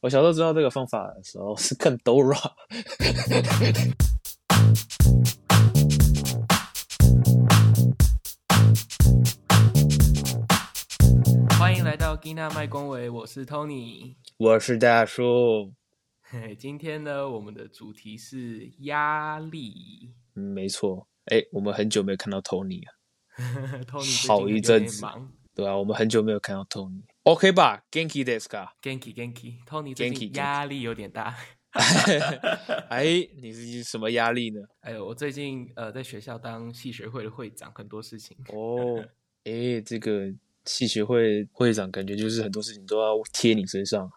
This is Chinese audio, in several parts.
我小时候知道这个方法的时候是更 Dora。欢迎来到吉娜麦公维，我是 Tony，我是大叔。嘿，今天呢，我们的主题是压力。嗯，没错。哎，我们很久没有看到 Tony 啊，Tony 好一阵子，对啊，我们很久没有看到 Tony。OK 吧，Genki desu ka？Genki Genki，Tony 最近压力有点大。哎，你是什么压力呢？哎呦，我最近呃在学校当系学会的会长，很多事情。哦，哎，这个系学会会长感觉就是很多事情都要贴你身上。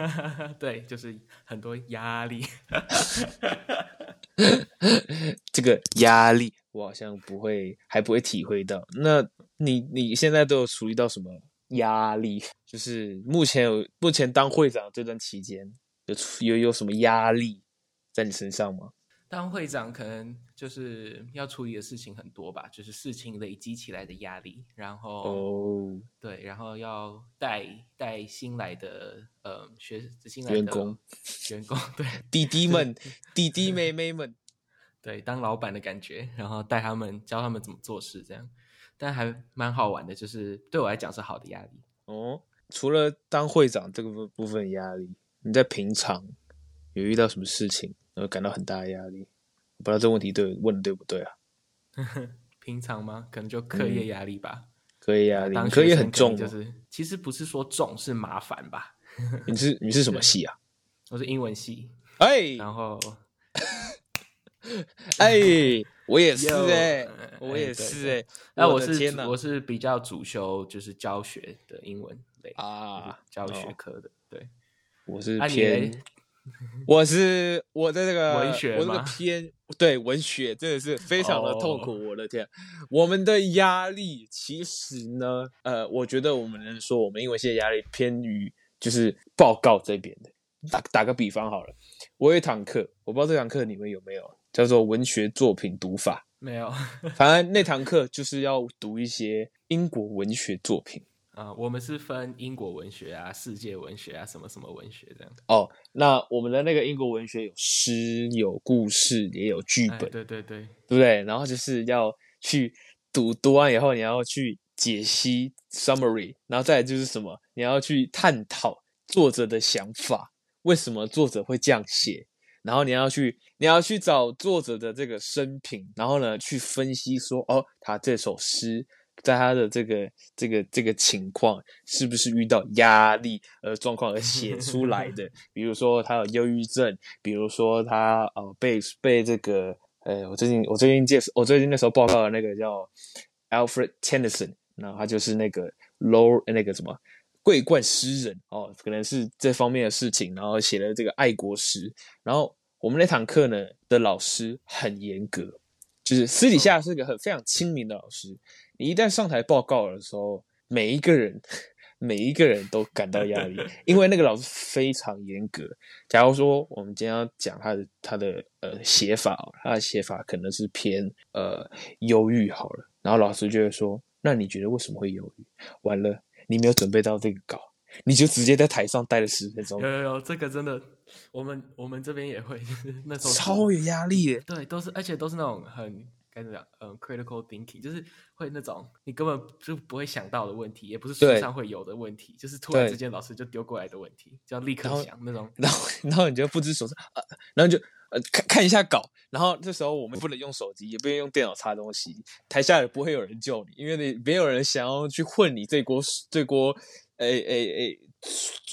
对，就是很多压力。这个压力我好像不会，还不会体会到。那你你现在都有处理到什么？压力就是目前有目前当会长这段期间有有有什么压力在你身上吗？当会长可能就是要处理的事情很多吧，就是事情累积起来的压力，然后哦，oh. 对，然后要带带新来的呃学新来的员工员工对 弟弟们 弟弟妹妹们对当老板的感觉，然后带他们教他们怎么做事这样。但还蛮好玩的，就是对我来讲是好的压力哦。除了当会长这个部分压力，你在平常有遇到什么事情，而感到很大的压力？我不知道这问题对问的对不对啊？平常吗？可能就课业压力吧。课业压力，课业很重，就是其实不是说重，是麻烦吧？你是你是什么 系啊？我是英文系。哎，然后，哎。我也是哎、欸，我也是哎、欸。那我是我是比较主修就是教学的英文类啊，教学科的。对，我是偏，我是我的这个文学，我这个偏对文学真的是非常的痛苦。我的天，我们的压力其实呢，呃，我觉得我们能说我们因为现在压力偏于就是报告这边的。打打个比方好了，我有一堂课，我不知道这堂课你们有没有。叫做文学作品读法，没有。反正那堂课就是要读一些英国文学作品啊。我们是分英国文学啊、世界文学啊、什么什么文学这样。哦，那我们的那个英国文学有诗、有故事，也有剧本。对对对，对不对？然后就是要去读，读完以后你要去解析 summary，然后再来就是什么？你要去探讨作者的想法，为什么作者会这样写？然后你要去，你要去找作者的这个生平，然后呢，去分析说，哦，他这首诗在他的这个这个这个情况，是不是遇到压力呃状况而写出来的？比如说他有忧郁症，比如说他呃被被这个，呃，我最近我最近介绍，我最近那时候报告的那个叫 Alfred Tennyson，然后他就是那个 Low 那个什么。桂冠诗人哦，可能是这方面的事情，然后写了这个爱国诗。然后我们那堂课呢的老师很严格，就是私底下是个很非常亲民的老师。你一旦上台报告的时候，每一个人 每一个人都感到压力，因为那个老师非常严格。假如说我们今天要讲他的他的呃写法，他的写法可能是偏呃忧郁好了，然后老师就会说：“那你觉得为什么会忧郁？”完了。你没有准备到这个稿，你就直接在台上待了十分钟。有有有，这个真的，我们我们这边也会，就 是那时候超有压力耶。对，都是，而且都是那种很该怎么讲，嗯，critical thinking，就是会那种你根本就不会想到的问题，也不是书上会有的问题，就是突然之间老师就丢过来的问题，就要立刻想那种。然后，然后你就不知所措，啊，然后就。呃，看看一下稿，然后这时候我们不能用手机，也不能用电脑查东西。台下也不会有人救你，因为你没有人想要去混你这锅这锅，哎哎哎，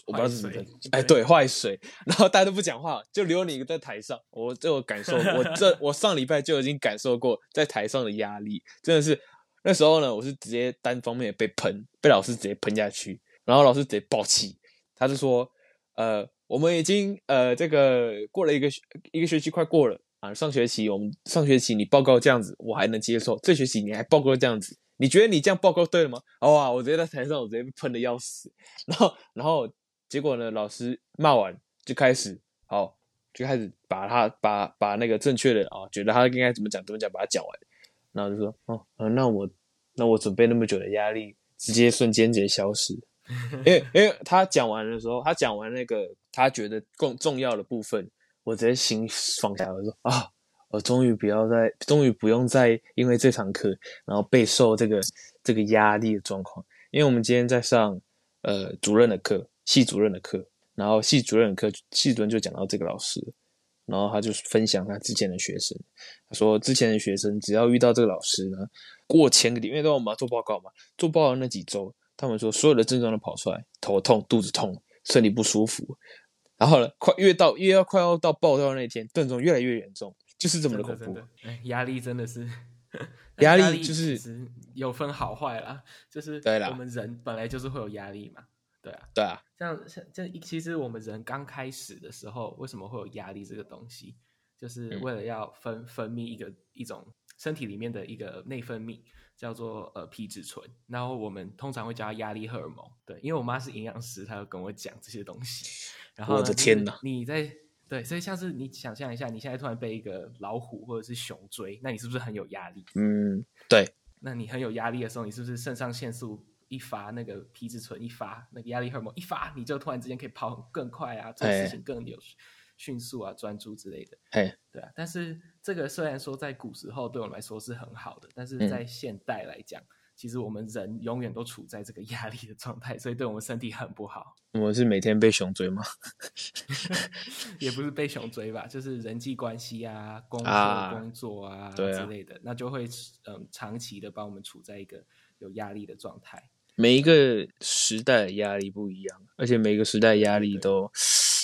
我不知道是什么，哎对，坏水。然后大家都不讲话，就留你一个在台上。我这我感受，我这 我上礼拜就已经感受过在台上的压力，真的是那时候呢，我是直接单方面被喷，被老师直接喷下去，然后老师直接爆气，他就说，呃。我们已经呃，这个过了一个一个学期，快过了啊。上学期我们上学期你报告这样子，我还能接受。这学期你还报告这样子，你觉得你这样报告对了吗？哇，我直接在台上，我直接被喷的要死。然后，然后结果呢？老师骂完就开始，好，就开始把他把把那个正确的啊，觉得他应该怎么讲怎么讲，把他讲完。然后就说，哦，那我那我准备那么久的压力，直接瞬间直接消失。因为因为他讲完的时候，他讲完那个他觉得更重要的部分，我直接心放下，我说啊，我终于不要再，终于不用再因为这堂课，然后备受这个这个压力的状况。因为我们今天在上呃主任的课，系主任的课，然后系主任的课，系主任就讲到这个老师，然后他就分享他之前的学生，他说之前的学生只要遇到这个老师呢，过前个礼，因为都我们要做报告嘛，做报告那几周。他们说所有的症状都跑出来，头痛、肚子痛、身体不舒服，然后呢，快越到越要快要到爆掉的那天，症状越来越严重，就是这么的恐怖。哎，压力真的是，压力就是有分好坏啦，就是对啦我们人本来就是会有压力嘛，对啊，对啊，像像这其实我们人刚开始的时候，为什么会有压力这个东西，就是为了要分分泌一个一种身体里面的一个内分泌。叫做呃皮质醇，然后我们通常会叫它压力荷尔蒙。对，因为我妈是营养师，她就跟我讲这些东西。然后我的天哪！你在对，所以像是你想象一下，你现在突然被一个老虎或者是熊追，那你是不是很有压力？嗯，对。那你很有压力的时候，你是不是肾上腺素一发，那个皮质醇一发，那个压力荷尔蒙一发，你就突然之间可以跑更快啊，做事情更有迅速啊，专注之类的。嘿，对啊，但是。这个虽然说在古时候对我们来说是很好的，但是在现代来讲，嗯、其实我们人永远都处在这个压力的状态，所以对我们身体很不好。我们是每天被熊追吗？也不是被熊追吧，就是人际关系啊、工作、啊、工作啊，啊之类的，那就会嗯长期的把我们处在一个有压力的状态。每一个时代的压力不一样，而且每个时代压力都。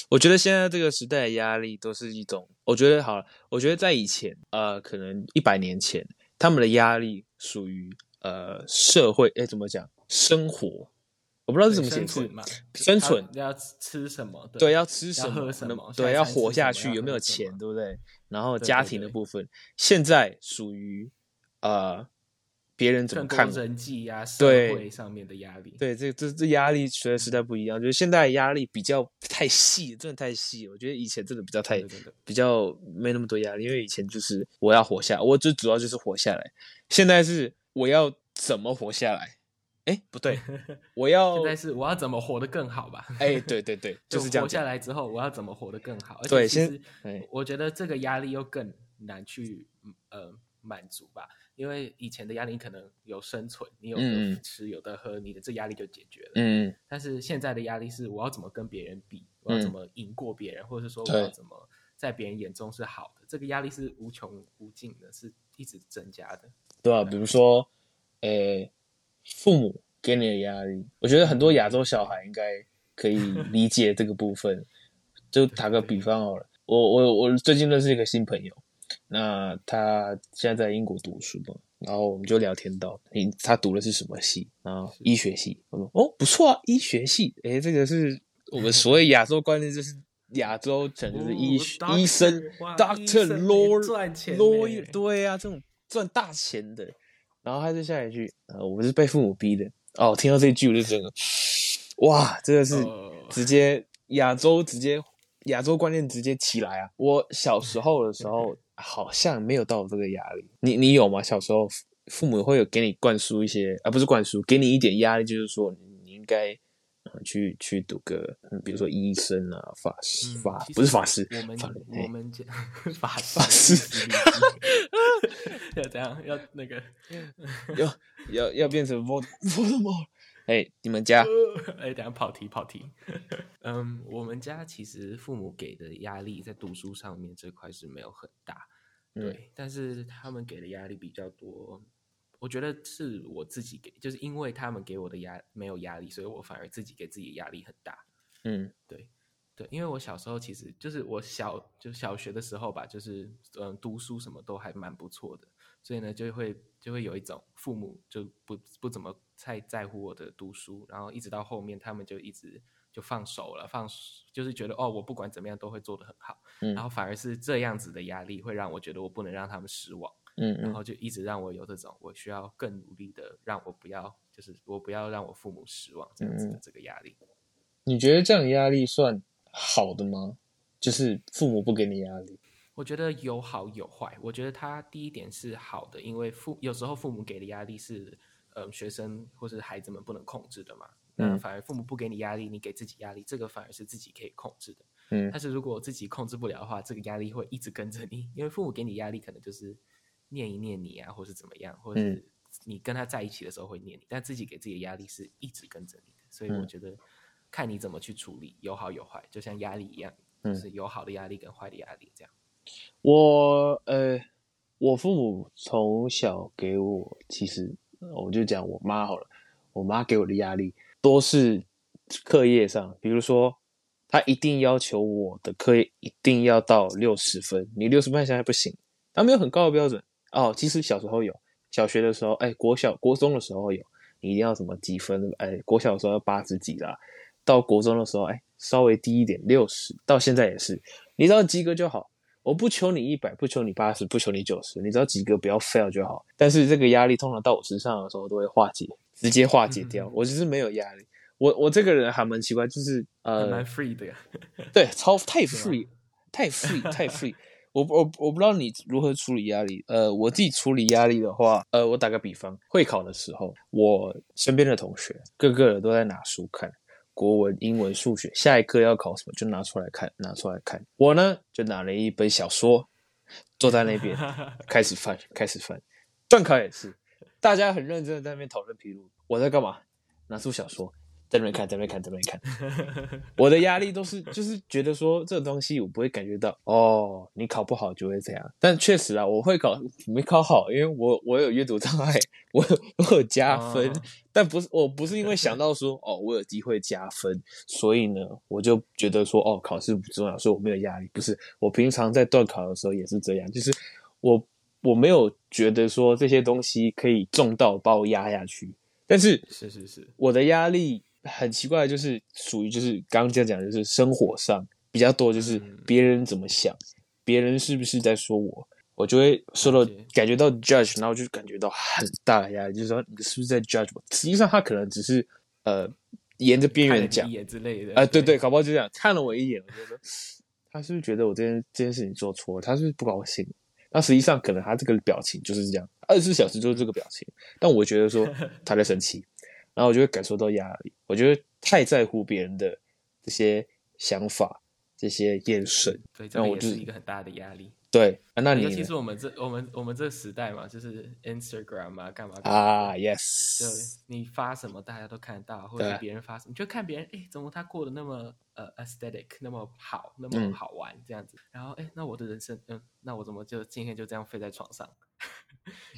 我觉得现在这个时代的压力都是一种，我觉得好了，我觉得在以前，呃，可能一百年前，他们的压力属于呃社会，哎，怎么讲？生活，我不知道是怎么解释嘛。生存要吃什么？对，要吃什么？什么？对，要活下去，有没有钱？对不对？然后家庭的部分，现在属于呃。别人怎么看人际啊，社会上面的压力，对，这这这压力随着时代不一样，就是现在压力比较太细，真的太细。我觉得以前真的比较太比较没那么多压力，因为以前就是我要活下，我最主要就是活下来。现在是我要怎么活下来？哎，不对，我要现在是我要怎么活得更好吧？哎，对对对，就是这样。活下来之后，我要怎么活得更好？对，其实我觉得这个压力又更难去呃满足吧。因为以前的压力可能有生存，你有的吃有的喝，你的这压力就解决了。嗯，但是现在的压力是我要怎么跟别人比，我要怎么赢过别人，或者是说我要怎么在别人眼中是好的，这个压力是无穷无尽的，是一直增加的。对啊，比如说，诶，父母给你的压力，我觉得很多亚洲小孩应该可以 理解这个部分。就打个比方好了，我我我最近认识一个新朋友。那他现在在英国读书嘛，然后我们就聊天到，你他读的是什么系？然后医学系。我说哦，不错啊，医学系。诶，这个是我们所谓亚洲观念，就是亚洲整个是医学、哦、医生，doctor law lawyer，对啊，这种赚大钱的。然后他就下一句，呃，我是被父母逼的。哦，听到这句我就觉得，哇，真的是直接亚洲直接亚洲观念直接起来啊！我小时候的时候。好像没有到这个压力，你你有吗？小时候父母会有给你灌输一些，而、啊、不是灌输，给你一点压力，就是说你应该、呃、去去读个，比如说医生啊，法师，法不是法师，我们法我们讲法法师，要怎样？要那个要要要变成我我的妈！哎，你们家？哎，等下跑题跑题。嗯，我们家其实父母给的压力在读书上面这块是没有很大，对，嗯、但是他们给的压力比较多。我觉得是我自己给，就是因为他们给我的压没有压力，所以我反而自己给自己压力很大。嗯，对对，因为我小时候其实就是我小就小学的时候吧，就是嗯读书什么都还蛮不错的，所以呢就会就会有一种父母就不不怎么。太在乎我的读书，然后一直到后面，他们就一直就放手了，放就是觉得哦，我不管怎么样都会做得很好，嗯，然后反而是这样子的压力会让我觉得我不能让他们失望，嗯，嗯，然后就一直让我有这种我需要更努力的，让我不要就是我不要让我父母失望这样子的这个压力。你觉得这样压力算好的吗？就是父母不给你压力？我觉得有好有坏。我觉得他第一点是好的，因为父有时候父母给的压力是。呃，学生或是孩子们不能控制的嘛，那反而父母不给你压力，你给自己压力，这个反而是自己可以控制的。嗯，但是如果自己控制不了的话，这个压力会一直跟着你，因为父母给你压力，可能就是念一念你啊，或是怎么样，或者是你跟他在一起的时候会念你，但自己给自己的压力是一直跟着你的，所以我觉得看你怎么去处理，有好有坏，就像压力一样，就是有好的压力跟坏的压力这样。我呃，我父母从小给我，其实我就讲我妈好了，我妈给我的压力都是课业上，比如说。他一定要求我的课业一定要到六十分，你六十分现在不行。他没有很高的标准哦。其实小时候有，小学的时候，哎，国小、国中的时候有，你一定要什么几分？哎，国小的时候要八十几啦，到国中的时候，哎，稍微低一点，六十。到现在也是，你只要及格就好。我不求你一百，不求你八十，不求你九十，你只要及格，不要 fail 就好。但是这个压力通常到我身上的时候都会化解，直接化解掉。我就是没有压力。我我这个人还蛮奇怪，就是呃，蛮 free 的呀，对，超 太 free，太 free，太 free。我我我不知道你如何处理压力。呃，我自己处理压力的话，呃，我打个比方，会考的时候，我身边的同学个个都在拿书看，国文、英文、数学，下一课要考什么就拿出来看，拿出来看。我呢，就拿了一本小说，坐在那边 开始翻，开始翻。段考也是，大家很认真的在那边讨论题目，我在干嘛？拿出小说。在那边看，在那边看，在那边看。我的压力都是，就是觉得说这个东西我不会感觉到哦，你考不好就会这样。但确实啊，我会考没考好，因为我我有阅读障碍，我有我有加分，哦、但不是我不是因为想到说哦，我有机会加分，所以呢，我就觉得说哦，考试不重要，所以我没有压力。不是，我平常在段考的时候也是这样，就是我我没有觉得说这些东西可以重到把我压下去。但是是是是，我的压力。很奇怪，就是属于就是刚刚这样讲，就是生活上比较多，就是别人怎么想，别人是不是在说我，我就会受到感觉到 judge，然后就感觉到很大的压力，就是说你是不是在 judge 我？实际上他可能只是呃沿着边缘讲之类的，啊、呃，对对，搞不好就这样看了我一眼，我就说他是不是觉得我这件这件事情做错了，他是不是不高兴？那实际上可能他这个表情就是这样，二十四小时就是这个表情，但我觉得说他在生气。然后我就会感受到压力，我觉得太在乎别人的这些想法、这些眼神，对，这也是一个很大的压力。对，啊、那你尤其是我们这我们我们这个时代嘛，就是 Instagram 啊，干嘛，干嘛啊？Yes，就你发什么大家都看得到，或者别人发什么，你就看别人，哎，怎么他过得那么呃 aesthetic，那么好，那么好玩、嗯、这样子。然后哎，那我的人生，嗯，那我怎么就今天就这样废在床上，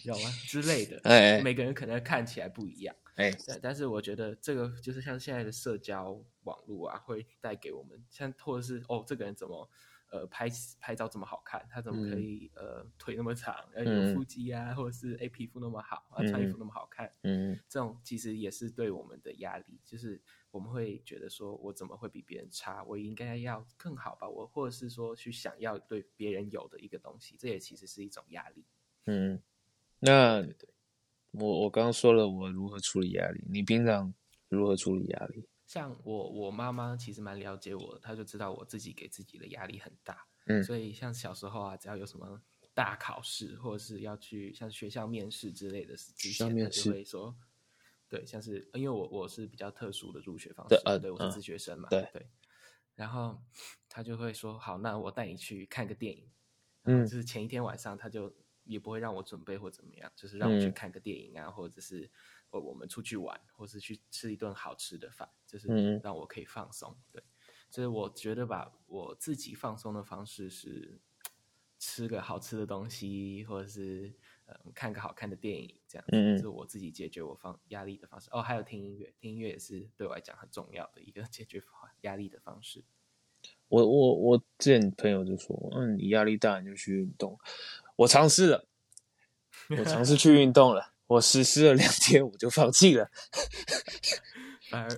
有吗？之类的。哎，哎，每个人可能看起来不一样。哎，对，但是我觉得这个就是像现在的社交网络啊，会带给我们像或者是哦，这个人怎么呃拍拍照这么好看，他怎么可以、嗯、呃腿那么长，呃有腹肌啊，嗯、或者是哎皮肤那么好，啊穿衣服那么好看，嗯，这种其实也是对我们的压力，就是我们会觉得说我怎么会比别人差，我应该要更好吧，我或者是说去想要对别人有的一个东西，这也其实是一种压力，嗯，那。我我刚刚说了我如何处理压力，你平常如何处理压力？像我我妈妈其实蛮了解我的，她就知道我自己给自己的压力很大，嗯，所以像小时候啊，只要有什么大考试或者是要去像学校面试之类的学校面试就会说，对，像是因为我我是比较特殊的入学方式，对，呃、对我是自学生嘛，对对，然后他就会说，好，那我带你去看个电影，嗯，就是前一天晚上他就。也不会让我准备或怎么样，就是让我去看个电影啊，嗯、或者是我我们出去玩，或是去吃一顿好吃的饭，就是让我可以放松。对，所以我觉得吧，我自己放松的方式是吃个好吃的东西，或者是呃看个好看的电影，这样子，嗯，是我自己解决我放压力的方式。哦，还有听音乐，听音乐也是对我来讲很重要的一个 解决压力的方式。我我我之前朋友就说，嗯，你压力大你就去运动。我尝试了，我尝试去运动了，我实施了两天，我就放弃了。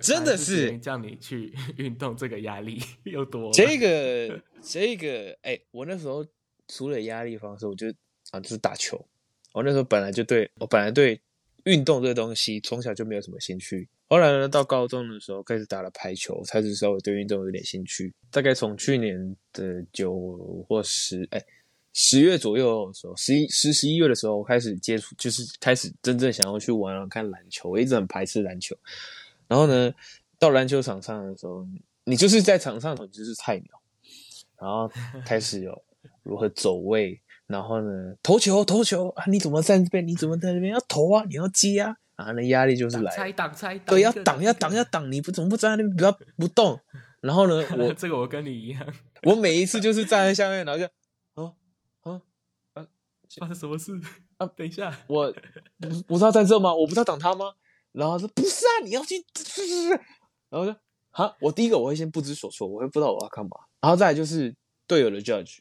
真的是叫你去 运动，这个压力 又多了。这个这个，哎、欸，我那时候除了压力方式，我就啊，就是打球。我那时候本来就对我本来对运动这个东西从小就没有什么兴趣。后来呢，到高中的时候开始打了排球，才是稍微对运动有点兴趣。大概从去年的九或十，哎、欸。十月左右的时候，十一、十十一月的时候，我开始接触，就是开始真正想要去玩，看篮球。我一直很排斥篮球，然后呢，到篮球场上的时候，你就是在场上你就是菜鸟，然后开始有如何走位，然后呢，投球投球啊，你怎么在这边？你怎么在这边？要投啊，你要接啊，啊，那压力就是来，挡拆挡拆，对，要挡要挡要挡，你不怎么不站在那边不要不动？然后呢，我这个我跟你一样，我每一次就是站在下面，然后就，发生什么事啊？等一下，我不不是要在这吗？我不是要挡他吗？然后说不是啊，你要去，然后就，哈，我第一个我会先不知所措，我会不知道我要干嘛。然后再来就是队友的 judge，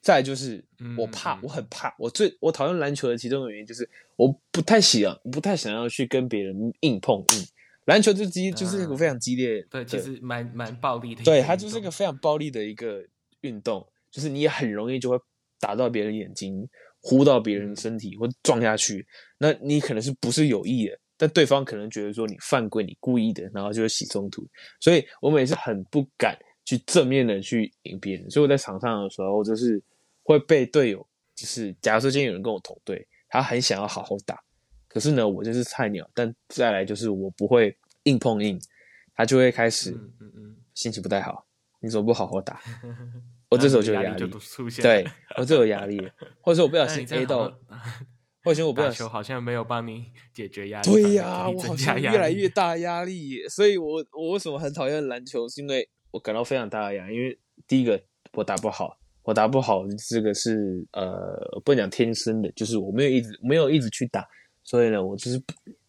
再来就是我怕，嗯、我很怕，我最我讨厌篮球的其中的原因就是我不太喜欢，不太想要去跟别人硬碰硬。篮球就激就是一个非常激烈，对，其实蛮蛮暴力的。对，它就是一个非常暴力的一个运动，就是你也很容易就会打到别人眼睛，呼到别人身体，或撞下去。那你可能是不是有意的，但对方可能觉得说你犯规，你故意的，然后就会起冲突。所以我每次很不敢去正面的去赢别人，所以我在场上的时候，就是会被队友，就是假如说今天有人跟我同队，他很想要好好打。可是呢，我就是菜鸟，但再来就是我不会硬碰硬，他就会开始嗯嗯心情不太好。你怎么不好好打？我这时候就有压力，对，我就有压力，或者说我不小心 A 到，或者我不小心球好像没有帮你解决压力。对呀，我好像越来越大压力，所以我我为什么很讨厌篮球？是因为我感到非常大的压力，因为第一个我打不好，我打不好这个是呃不能讲天生的，就是我没有一直没有一直去打。所以呢，我就是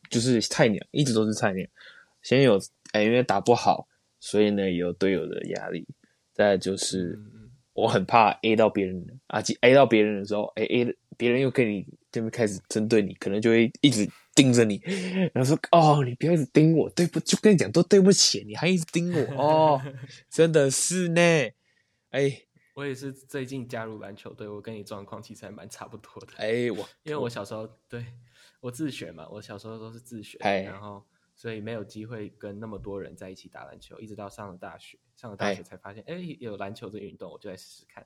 就是菜鸟，一直都是菜鸟。先有哎，因为打不好，所以呢有队友的压力。再就是我很怕 A 到别人啊，A 到别人的时候，哎 A 别人又跟你这边开始针对你，可能就会一直盯着你，然后说哦，你不要一直盯我，对不？就跟你讲都对不起，你还一直盯我哦，真的是呢。哎，我也是最近加入篮球队，我跟你状况其实还蛮差不多的。哎，我因为我小时候对。我自学嘛，我小时候都是自学，然后所以没有机会跟那么多人在一起打篮球，一直到上了大学，上了大学才发现，哎，有篮球这运动，我就来试试看，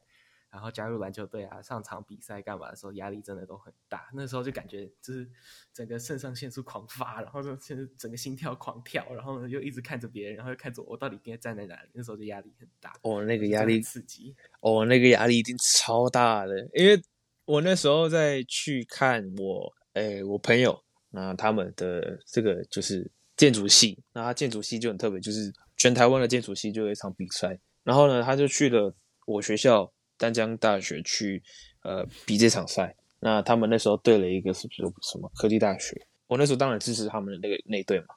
然后加入篮球队啊，上场比赛干嘛的时候，压力真的都很大。那时候就感觉就是整个肾上腺素狂发，然后就整个心跳狂跳，然后呢又一直看着别人，然后又看着我到底应该站在哪里。那时候就压力很大。哦，那个压力刺激，哦，那个压力一定超大的，因为我那时候在去看我。哎、欸，我朋友，那他们的这个就是建筑系，那他建筑系就很特别，就是全台湾的建筑系就有一场比赛，然后呢，他就去了我学校丹江大学去，呃，比这场赛。那他们那时候对了一个是不是什么科技大学？我那时候当然支持他们的那个那队嘛，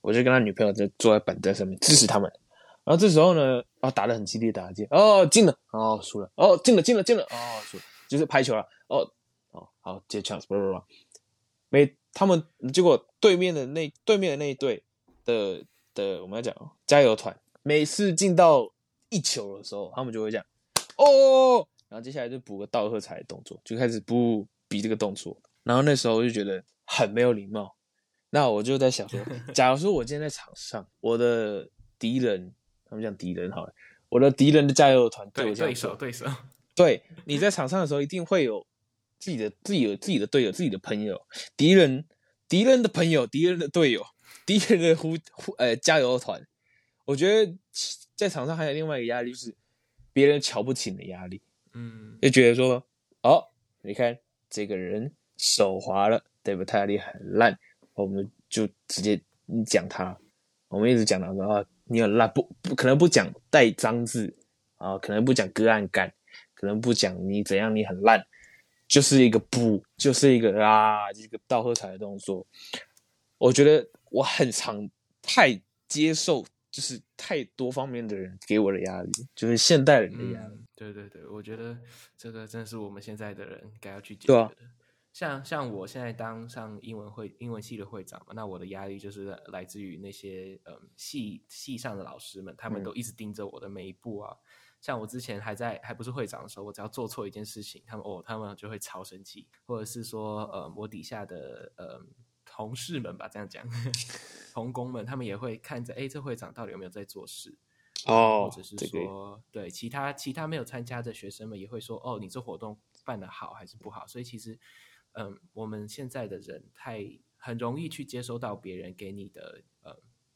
我就跟他女朋友在坐在板凳上面支持他们。然后这时候呢，啊，打得很激烈，打得哦进了，哦输了，哦进了进了进了，哦输了，就是拍球了，哦哦好接 chance，不不不。没，他们结果对面的那对面的那一队的的，我们要讲加油团，每次进到一球的时候，他们就会这样哦，然后接下来就补个倒喝彩的动作，就开始不比这个动作。然后那时候我就觉得很没有礼貌。那我就在想说，假如说我今天在场上，我的敌人，他们讲敌人好了，我的敌人的加油团对我对手，对手，对，你在场上的时候一定会有。自己的自己有自己的队友，自己的朋友，敌人敌人的朋友，敌人的队友，敌人的呼呼呃加油团。我觉得在场上还有另外一个压力，就是别人瞧不起你的压力。嗯，就觉得说，哦，你看这个人手滑了，对不？他压力很烂，我们就直接你讲他，我们一直讲他说啊，你很烂，不不可能不讲带脏字啊，可能不讲割案干，可能不讲你怎样，你很烂。就是一个不，就是一个啊，一个倒喝彩的动作。我觉得我很常太接受，就是太多方面的人给我的压力，就是现代人的压力。嗯，对对对，我觉得这个真的是我们现在的人该要去解决的。啊。像像我现在当上英文会英文系的会长嘛，那我的压力就是来自于那些嗯系系上的老师们，他们都一直盯着我的每一步啊。嗯像我之前还在还不是会长的时候，我只要做错一件事情，他们哦，他们就会超生气，或者是说，呃，我底下的呃同事们吧，这样讲，同工们，他们也会看着，哎，这会长到底有没有在做事？哦，或者是说，对其他其他没有参加的学生们也会说，哦，你这活动办得好还是不好？所以其实，嗯，我们现在的人太很容易去接收到别人给你的呃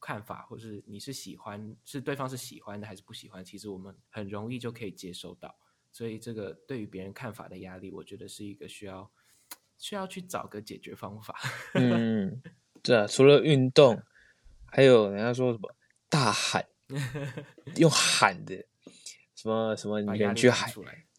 看法，或是你是喜欢，是对方是喜欢的还是不喜欢，其实我们很容易就可以接收到。所以这个对于别人看法的压力，我觉得是一个需要需要去找个解决方法。嗯，对啊，除了运动，还有人家说什么大喊，用喊的什么什么，你去海，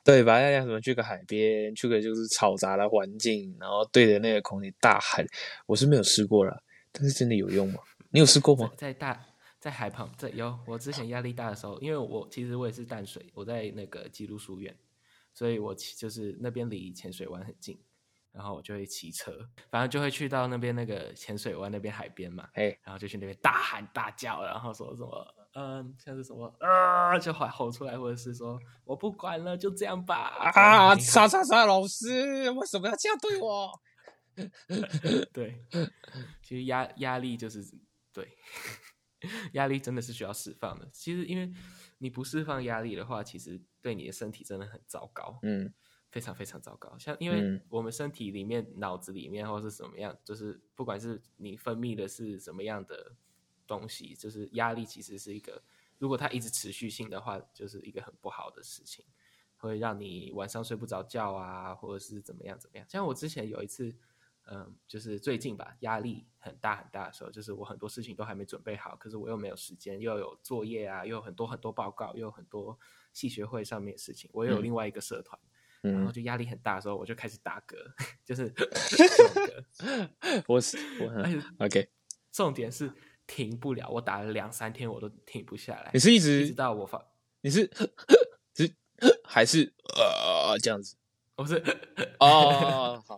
对，把大家什么去个海边，去个就是嘈杂的环境，然后对着那个空气大喊。我是没有试过了，但是真的有用吗？你有试过吗？在大在海旁，在有我之前压力大的时候，因为我其实我也是淡水，我在那个基督书院，所以我就是那边离浅水湾很近，然后我就会骑车，反正就会去到那边那个浅水湾那边海边嘛，哎，然后就去那边大喊大叫，然后说什么，嗯，像是什么啊，就喊吼出来，或者是说我不管了，就这样吧，啊，啥啥啥，老师为什么要这样对我？对，其实压压力就是。对，压力真的是需要释放的。其实，因为你不释放压力的话，其实对你的身体真的很糟糕，嗯，非常非常糟糕。像因为我们身体里面、嗯、脑子里面或是什么样，就是不管是你分泌的是什么样的东西，就是压力其实是一个，如果它一直持续性的话，就是一个很不好的事情，会让你晚上睡不着觉啊，或者是怎么样怎么样。像我之前有一次。嗯，就是最近吧，压力很大很大的时候，就是我很多事情都还没准备好，可是我又没有时间，又有作业啊，又有很多很多报告，又有很多系学会上面的事情，我又有另外一个社团，嗯、然后就压力很大的时候，我就开始打嗝，就是 我是我 OK，重点是停不了，我打了两三天我都停不下来。你是一直一直到我发，你是 是还是呃这样子？不是哦，好，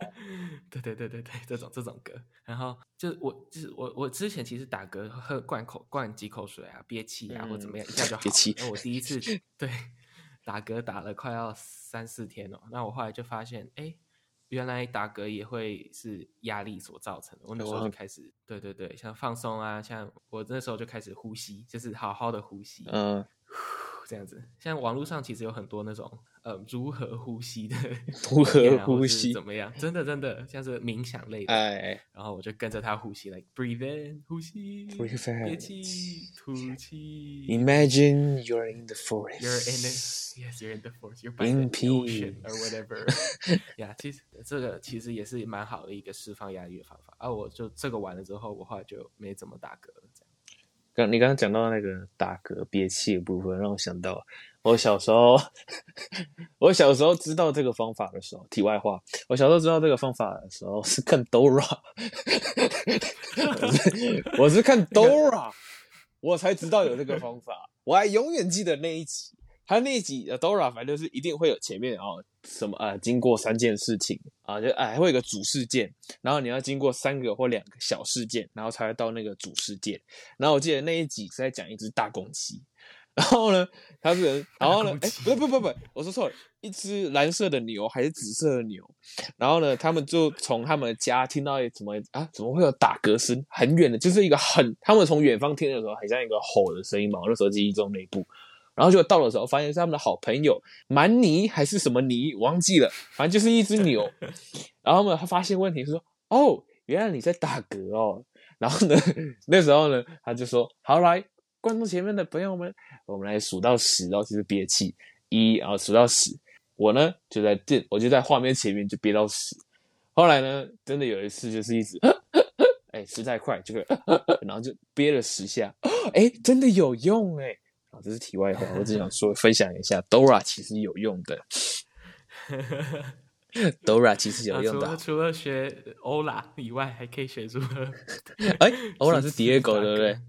对对对对对，这种这种歌，然后就我就是我我之前其实打嗝喝灌口灌几口水啊，憋气啊、嗯、或怎么样一下就好。憋气。我第一次对打嗝打了快要三四天哦，那我后来就发现，哎，原来打嗝也会是压力所造成的。我那时候就开始，嗯、对对对，像放松啊，像我那时候就开始呼吸，就是好好的呼吸，嗯。这样子，像网络上其实有很多那种呃如何呼吸的，如何呼吸怎么样？真的真的像是冥想类的，哎，然后我就跟着他呼吸，like breathe in 呼吸，breathe in 憋气吐气，Imagine you're in the forest, you're in the yes, you're in the forest, you're by the ocean or whatever。呀，其实这个其实也是蛮好的一个释放压力的方法。啊，我就这个完了之后，我后来就没怎么打嗝了，这样。刚你刚刚讲到那个打嗝憋气的部分，让我想到我小时候，我小时候知道这个方法的时候，题外话，我小时候知道这个方法的时候是看 Dora，我是，我是看 Dora，我才知道有这个方法，我还永远记得那一集。他那一集 Dora 反正就是一定会有前面哦什么啊，经过三件事情啊，就哎还会有个主事件，然后你要经过三个或两个小事件，然后才会到那个主事件。然后我记得那一集是在讲一只大公鸡，然后呢，他是然后呢，哎不不不不，我说错了，一只蓝色的牛还是紫色的牛？然后呢，他们就从他们家听到什么啊？怎么会有打嗝声？很远的，就是一个很他们从远方听的时候，很像一个吼的声音嘛。我那时候记忆中那一部。然后就到的时候，发现是他们的好朋友蛮尼还是什么尼，忘记了，反正就是一只 牛。然后呢，他发现问题是说：“哦，原来你在打嗝哦。”然后呢，那时候呢，他就说：“好来，观众前面的朋友们，我们来数到十，然后就是憋气，一，然后数到十。我呢就在这，我就在画面前面就憋到十。后来呢，真的有一次就是一直，哎，实在快，这个，然后就憋了十下，哎，真的有用哎。啊，这是题外话，我只想说分享一下，Dora 其实有用的，Dora 其实有用的，啊除，除了学 Ola 以外，还可以学如何。哎，Ola 是 Diego 对不对？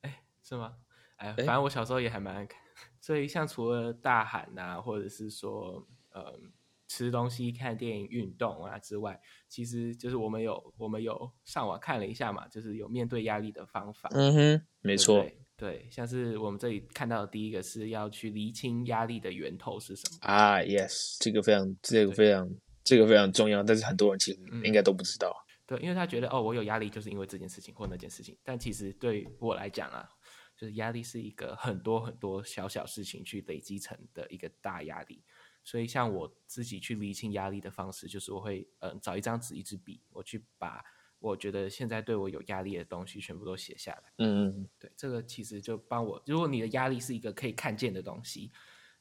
哎，是吗？哎，反正我小时候也还蛮爱看，所以像除了大喊啊，或者是说，呃，吃东西、看电影、运动啊之外，其实就是我们有我们有上网看了一下嘛，就是有面对压力的方法。嗯哼，没错。对对，像是我们这里看到的第一个是要去厘清压力的源头是什么啊？Yes，这个非常，这个非常，这个非常重要。但是很多人其实应该都不知道。嗯、对，因为他觉得哦，我有压力就是因为这件事情或那件事情。但其实对我来讲啊，就是压力是一个很多很多小小事情去累积成的一个大压力。所以像我自己去厘清压力的方式，就是我会嗯找一张纸一支笔，我去把我觉得现在对我有压力的东西全部都写下来。嗯嗯，对，这个其实就帮我，如果你的压力是一个可以看见的东西，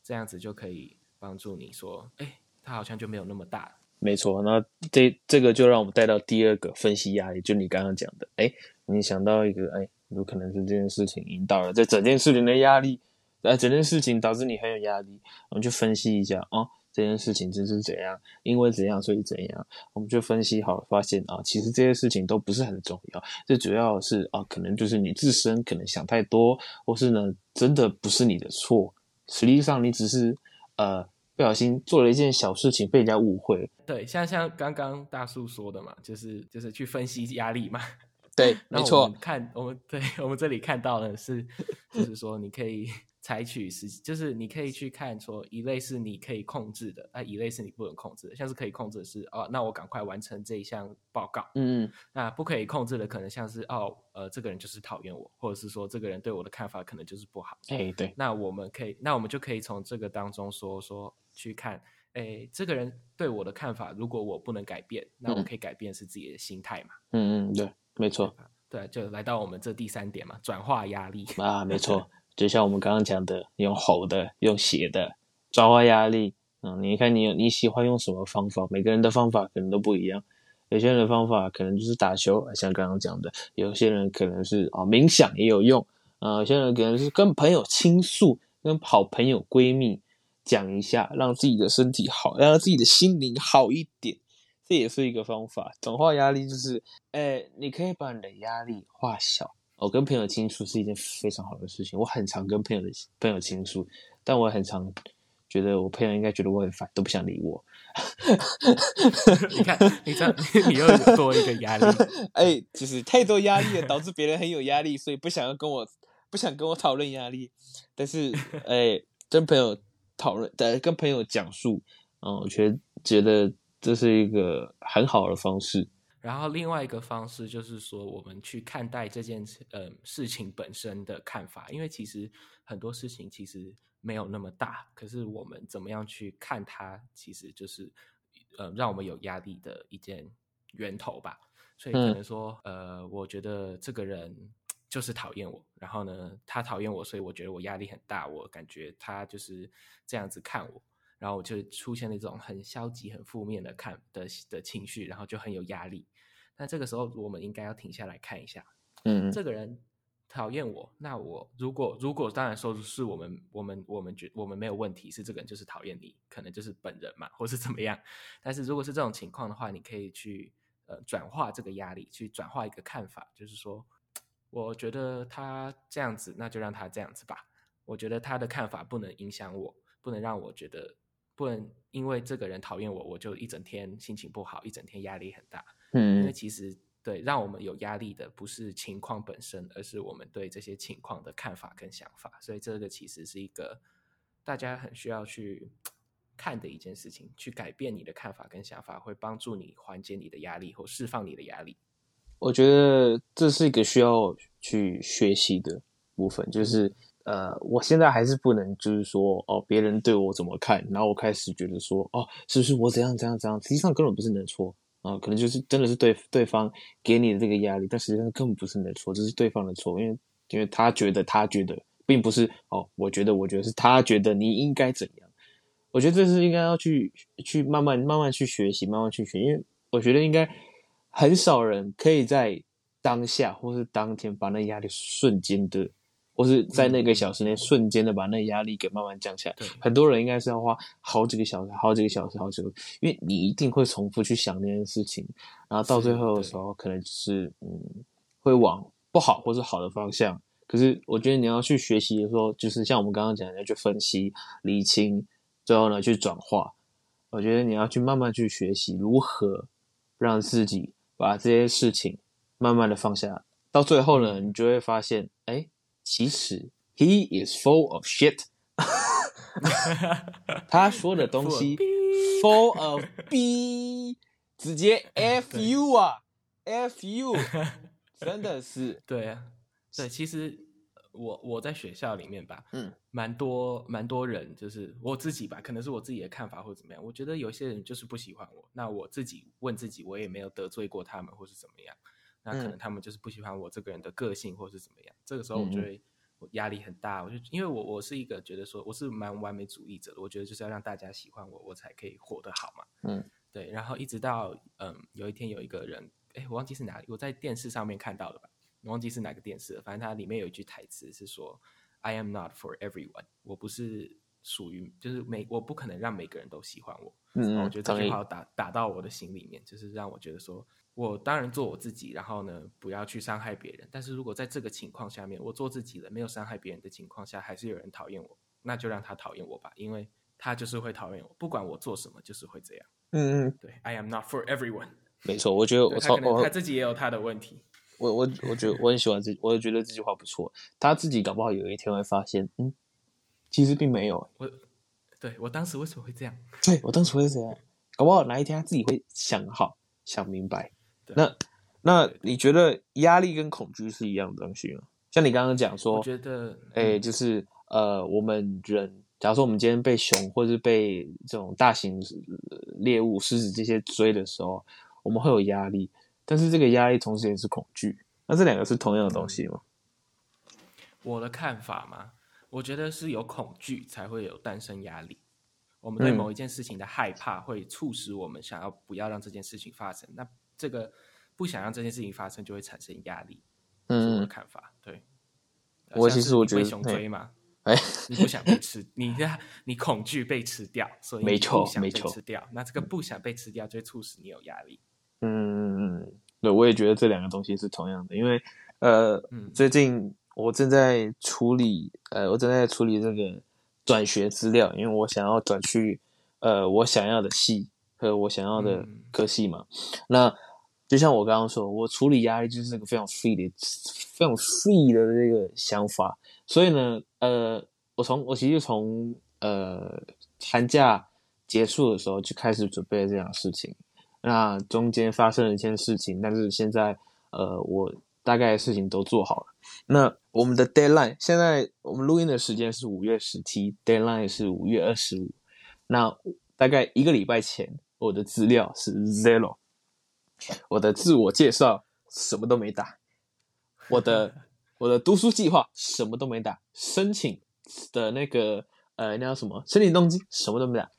这样子就可以帮助你说，哎，它好像就没有那么大。没错，那这这个就让我们带到第二个分析压力，就你刚刚讲的，哎，你想到一个，哎，有可能是这件事情引导了这整件事情的压力，呃，整件事情导致你很有压力，我们就分析一下啊。哦这件事情真是怎样？因为怎样，所以怎样？我们就分析好，发现啊，其实这些事情都不是很重要。最主要是啊，可能就是你自身可能想太多，或是呢，真的不是你的错。实际上，你只是呃不小心做了一件小事情，被人家误会。对，像像刚刚大树说的嘛，就是就是去分析压力嘛。对，没错。看我们对我们这里看到的是，就是说你可以。采取实，就是你可以去看说，一类是你可以控制的，那，一类是你不能控制的。像是可以控制的是，哦，那我赶快完成这一项报告。嗯嗯。那不可以控制的，可能像是，哦，呃，这个人就是讨厌我，或者是说，这个人对我的看法可能就是不好。哎，对。那我们可以，那我们就可以从这个当中说说去看，哎，这个人对我的看法，如果我不能改变，那我可以改变是自己的心态嘛。嗯嗯，对，没错。对，就来到我们这第三点嘛，转化压力。啊，没错。就像我们刚刚讲的，用吼的，用写的，转化压力。嗯，你看你你喜欢用什么方法？每个人的方法可能都不一样。有些人的方法可能就是打球，像刚刚讲的；有些人可能是啊冥想也有用。啊，有些人可能是跟朋友倾诉，跟好朋友闺蜜讲一下，让自己的身体好，让自己的心灵好一点，这也是一个方法。转化压力就是，哎，你可以把你的压力化小。我、哦、跟朋友倾诉是一件非常好的事情，我很常跟朋友的朋友倾诉，但我很常觉得我朋友应该觉得我很烦，都不想理我。你看，你这样，你又有多一个压力。哎，就是太多压力了，导致别人很有压力，所以不想要跟我，不想跟我讨论压力。但是，哎，跟朋友讨论，呃，跟朋友讲述，嗯，我觉得觉得这是一个很好的方式。然后另外一个方式就是说，我们去看待这件事，呃，事情本身的看法，因为其实很多事情其实没有那么大，可是我们怎么样去看它，其实就是，呃，让我们有压力的一件源头吧。所以可能说，嗯、呃，我觉得这个人就是讨厌我，然后呢，他讨厌我，所以我觉得我压力很大，我感觉他就是这样子看我。然后我就出现了一种很消极、很负面的看的的情绪，然后就很有压力。那这个时候，我们应该要停下来看一下，嗯，这个人讨厌我，那我如果如果当然说是我们我们我们觉我们没有问题，是这个人就是讨厌你，可能就是本人嘛，或是怎么样。但是如果是这种情况的话，你可以去呃转化这个压力，去转化一个看法，就是说，我觉得他这样子，那就让他这样子吧。我觉得他的看法不能影响我，不能让我觉得。不能因为这个人讨厌我，我就一整天心情不好，一整天压力很大。嗯，因为其实对让我们有压力的不是情况本身，而是我们对这些情况的看法跟想法。所以这个其实是一个大家很需要去看的一件事情，去改变你的看法跟想法，会帮助你缓解你的压力或释放你的压力。我觉得这是一个需要去学习的部分，就是。呃，我现在还是不能，就是说，哦，别人对我怎么看，然后我开始觉得说，哦，是不是我怎样怎样怎样？实际上根本不是你的错啊，可能就是真的是对对方给你的这个压力，但实际上根本不是你的错，这是对方的错，因为因为他觉得他觉得，并不是哦，我觉得我觉得是他觉得你应该怎样？我觉得这是应该要去去慢慢慢慢去学习，慢慢去学，因为我觉得应该很少人可以在当下或是当天把那压力瞬间的。或是在那个小时内瞬间的把那压力给慢慢降下来。很多人应该是要花好几个小时、好几个小时、好几个，因为你一定会重复去想那件事情，然后到最后的时候，可能就是嗯，会往不好或是好的方向。可是我觉得你要去学习的时候，就是像我们刚刚讲的，要去分析、理清，最后呢去转化。我觉得你要去慢慢去学习如何让自己把这些事情慢慢的放下，到最后呢，你就会发现，哎。其实，he is full of shit。他说的东西，full of B，直接 F U 啊，F U，真的是。对啊，对，其实我我在学校里面吧，嗯，蛮多蛮多人，就是我自己吧，可能是我自己的看法或怎么样。我觉得有些人就是不喜欢我，那我自己问自己，我也没有得罪过他们，或是怎么样。那可能他们就是不喜欢我这个人的个性，或是怎么样。这个时候我就会我压力很大，我就因为我我是一个觉得说我是蛮完美主义者的，我觉得就是要让大家喜欢我，我才可以活得好嘛。嗯，对。然后一直到嗯有一天有一个人，哎，我忘记是哪里，我在电视上面看到的吧。我忘记是哪个电视了，反正它里面有一句台词是说：“I am not for everyone。”我不是属于，就是每我不可能让每个人都喜欢我。嗯，我觉得这句话打打到我的心里面，就是让我觉得说，我当然做我自己，然后呢，不要去伤害别人。但是如果在这个情况下面，我做自己了，没有伤害别人的情况下，还是有人讨厌我，那就让他讨厌我吧，因为他就是会讨厌我，不管我做什么，就是会这样。嗯嗯，对，I am not for everyone。没错，我觉得我他可能他自己也有他的问题。我我我觉得我很喜欢这，我也觉得这句话不错。他自己搞不好有一天会发现，嗯，其实并没有。我对我当时为什么会这样？对我当时会这样，搞不好哪一天他自己会想好、想明白。那那你觉得压力跟恐惧是一样的东西吗？像你刚刚讲说，我觉得，哎、欸，就是呃，我们人，假如说我们今天被熊或者是被这种大型猎物、狮子这些追的时候，我们会有压力。但是这个压力同时也是恐惧，那这两个是同样的东西吗？我的看法嘛，我觉得是有恐惧才会有诞生压力。我们对某一件事情的害怕会促使我们想要不要让这件事情发生。那这个不想让这件事情发生，就会产生压力。嗯，的看法。对，我其实我觉得被熊追嘛，哎，你不想被吃，你你恐惧被吃掉，所以没错没错吃掉。那这个不想被吃掉，就会促使你有压力。嗯嗯嗯，对，我也觉得这两个东西是同样的，因为呃，嗯、最近我正在处理，呃，我正在处理这个转学资料，因为我想要转去呃我想要的系和我想要的科系嘛。嗯、那就像我刚刚说，我处理压力就是那个非常 free 的、非常 free 的这个想法，所以呢，呃，我从我其实从呃寒假结束的时候就开始准备这样的事情。那中间发生了一件事情，但是现在，呃，我大概的事情都做好了。那我们的 deadline 现在我们录音的时间是五月十七，deadline 是五月二十五。那大概一个礼拜前，我的资料是 zero，我的自我介绍什么都没打，我的 我的读书计划什么都没打，申请的那个呃那叫什么申请动机什么都没打，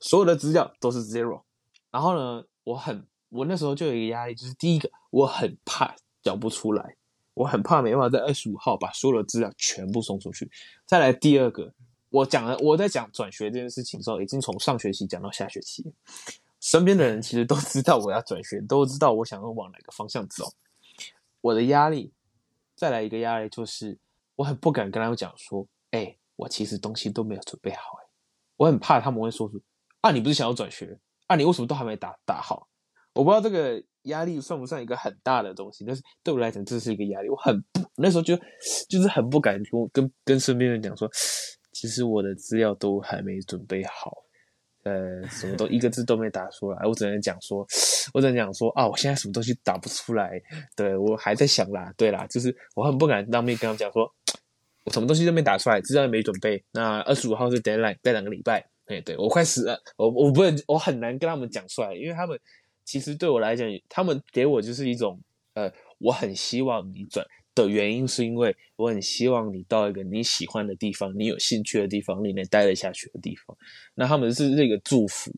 所有的资料都是 zero。然后呢，我很，我那时候就有一个压力，就是第一个，我很怕交不出来，我很怕没办法在二十五号把所有的资料全部送出去。再来第二个，我讲了，我在讲转学这件事情的时候，已经从上学期讲到下学期，身边的人其实都知道我要转学，都知道我想要往哪个方向走。我的压力，再来一个压力就是，我很不敢跟他们讲说，哎、我其实东西都没有准备好，哎，我很怕他们会说出，啊，你不是想要转学？啊，你为什么都还没打打好？我不知道这个压力算不算一个很大的东西，但是对我来讲，这是一个压力。我很不那时候就就是很不敢跟跟跟身边人讲说，其实我的资料都还没准备好，呃，什么都一个字都没打出来。我只能讲说，我只能讲说啊，我现在什么东西打不出来，对，我还在想啦，对啦，就是我很不敢当面跟他们讲说，我什么东西都没打出来，资料也没准备。那二十五号是 deadline，在两个礼拜。对对，我快死了，我我不能，我很难跟他们讲出来，因为他们其实对我来讲，他们给我就是一种，呃，我很希望你转的原因，是因为我很希望你到一个你喜欢的地方，你有兴趣的地方，里面待得下去的地方。那他们是这个祝福，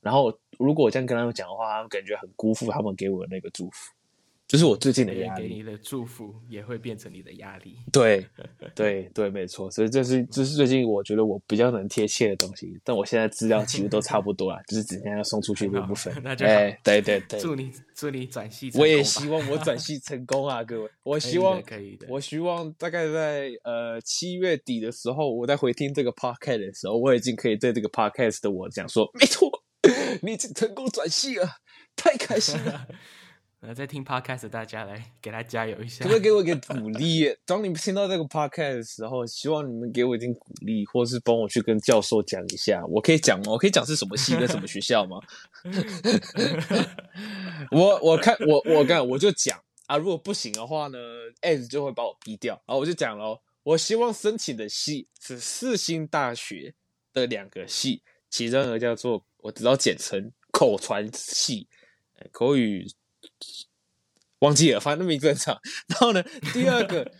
然后如果我这样跟他们讲的话，他们感觉很辜负他们给我的那个祝福。这是我最近的压力，给你的祝福也会变成你的压力。对，对，对，没错。所以这是这是最近我觉得我比较能贴切的东西。但我现在资料其实都差不多了，就是只剩下要送出去的部分。那就好。哎，对对对，祝你祝你转系，我也希望我转系成功啊，各位。我希望可以的。我希望大概在呃七月底的时候，我在回听这个 podcast 的时候，我已经可以对这个 podcast 的我讲说，没错，你已经成功转系了，太开心了。呃，在听 podcast 的大家来给他加油一下，可不可以给我一个鼓励？当你听到这个 podcast 的时候，希望你们给我一点鼓励，或是帮我去跟教授讲一下。我可以讲吗？我可以讲是什么系跟什么学校吗？我我看我我干我就讲啊，如果不行的话呢，As 就会把我逼掉。然后我就讲喽，我希望申请的系是四星大学的两个系，其中一个叫做我只知道简称口传系，口语忘记了，反正名字很长。然后呢，第二个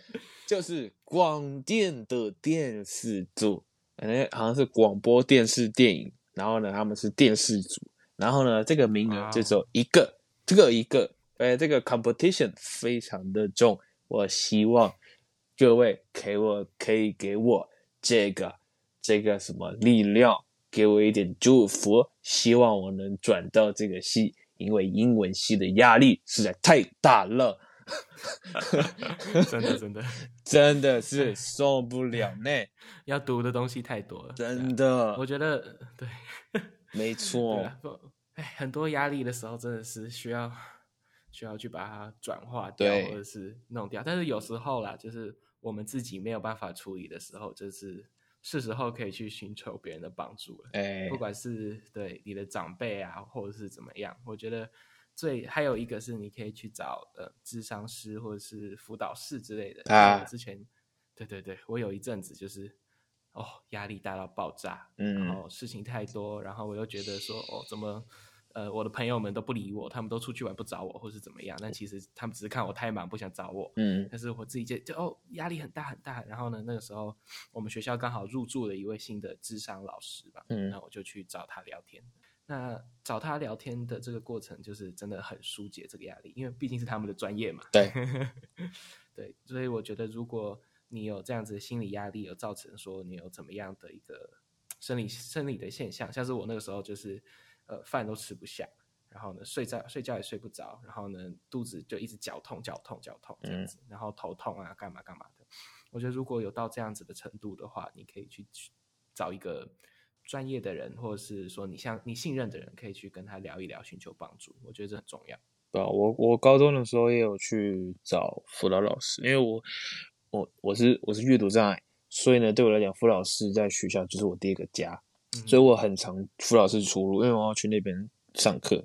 就是广电的电视组，反正好像是广播电视电影。然后呢，他们是电视组。然后呢，这个名额就只有一个，这个一个，哎，这个 competition 非常的重。我希望各位给我可以给我这个这个什么力量，给我一点祝福，希望我能转到这个系，因为英文系的压力实在太大了，真的真的。真的是受不了呢，要读的东西太多了，真的，我觉得对。没错，哎，很多压力的时候，真的是需要需要去把它转化掉，或者是弄掉。但是有时候啦，就是我们自己没有办法处理的时候，就是是时候可以去寻求别人的帮助了。哎，不管是对你的长辈啊，或者是怎么样，我觉得最还有一个是你可以去找呃智商师或者是辅导室之类的。啊，之前对对对，我有一阵子就是。哦，压力大到爆炸，嗯，然后事情太多，然后我又觉得说，哦，怎么，呃，我的朋友们都不理我，他们都出去玩不找我，或是怎么样？但其实他们只是看我太忙，不想找我，嗯，但是我自己就就哦，压力很大很大。然后呢，那个时候我们学校刚好入住了一位新的智商老师吧，嗯，那我就去找他聊天。那找他聊天的这个过程，就是真的很疏解这个压力，因为毕竟是他们的专业嘛，对，对，所以我觉得如果。你有这样子的心理压力，有造成说你有怎么样的一个生理生理的现象，像是我那个时候就是，呃，饭都吃不下，然后呢，睡觉睡觉也睡不着，然后呢，肚子就一直绞痛绞痛绞痛这样子，然后头痛啊，干嘛干嘛的。我觉得如果有到这样子的程度的话，你可以去找一个专业的人，或者是说你像你信任的人，可以去跟他聊一聊，寻求帮助。我觉得这很重要。对啊，我我高中的时候也有去找辅导老师，因为我。我我是我是阅读障碍，所以呢，对我来讲，辅导师在学校就是我第一个家，嗯、所以我很常辅导室出入，因为我要去那边上课。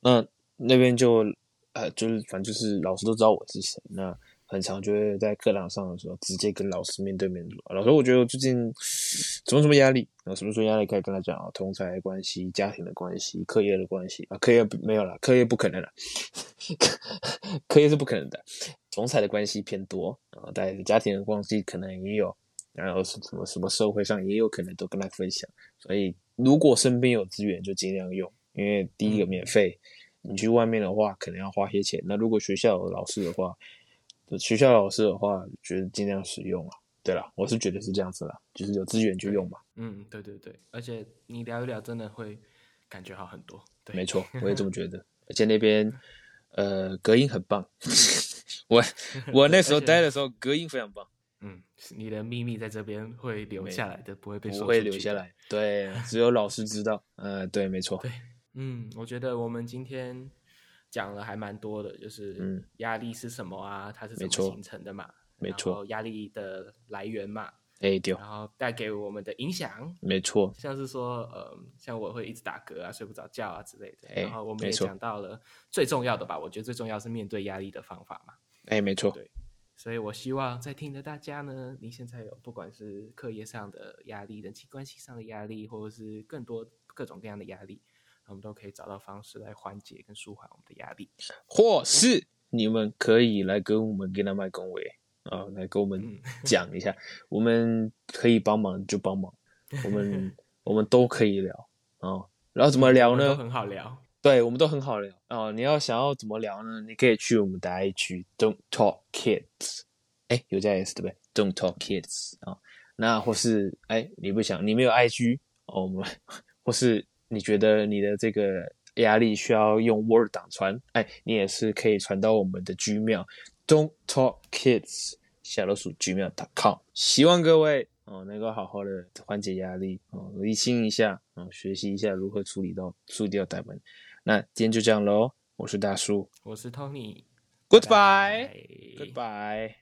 那那边就呃，就是反正就是老师都知道我是谁，那很常就会在课堂上的时候直接跟老师面对面说：“老师，我觉得我最近什么什么压力，啊什么什么压力，可以跟他讲啊，同侪关系、家庭的关系、课业的关系啊，课业没有了，课业不可能了，课业是不可能的。”同侪的关系偏多啊，但是家庭的关系可能也有，然后是什么什么社会上也有可能都跟他分享。所以如果身边有资源就尽量用，因为第一个免费，你去外面的话可能要花些钱。那如果学校有老师的话，学校老师的话，觉得尽量使用啊。对啦，我是觉得是这样子啦，就是有资源就用嘛。嗯，对对对，而且你聊一聊，真的会感觉好很多。对，没错，我也这么 觉得。而且那边呃隔音很棒。我我那时候待的时候，隔音非常棒。嗯，你的秘密在这边会留下来的，不会被说。不会留下来。对，只有老师知道。呃，对，没错。对，嗯，我觉得我们今天讲了还蛮多的，就是压力是什么啊？它是怎么形成的嘛？没错。压力的来源嘛？哎，对。然后带给我们的影响，没错。像是说，呃，像我会一直打嗝啊，睡不着觉啊之类的。然后我们也讲到了最重要的吧？我觉得最重要是面对压力的方法嘛。哎，没错。对，所以我希望在听的大家呢，你现在有不管是课业上的压力、人际关系上的压力，或者是更多各种各样的压力，我们都可以找到方式来缓解跟舒缓我们的压力，或是你们可以来跟我们跟他麦公维啊，来跟我们 讲一下，我们可以帮忙就帮忙，我们 我们都可以聊啊，然后怎么聊呢？很好聊。对，我们都很好聊哦。你要想要怎么聊呢？你可以去我们的 IG Don't Talk Kids，哎，有加 S 对不对？Don't Talk Kids 啊、那或是哎，你不想你没有 IG 哦，我们或是你觉得你的这个压力需要用 Word 档传，哎，你也是可以传到我们的 Gmail Don't Talk Kids 小老鼠 Gmail.com。希望各位哦能够好好的缓解压力哦，理清一下哦，学习一下如何处理到处理掉台本。那今天就这样喽，我是大叔，我是 Tony，Goodbye，Goodbye。Goodbye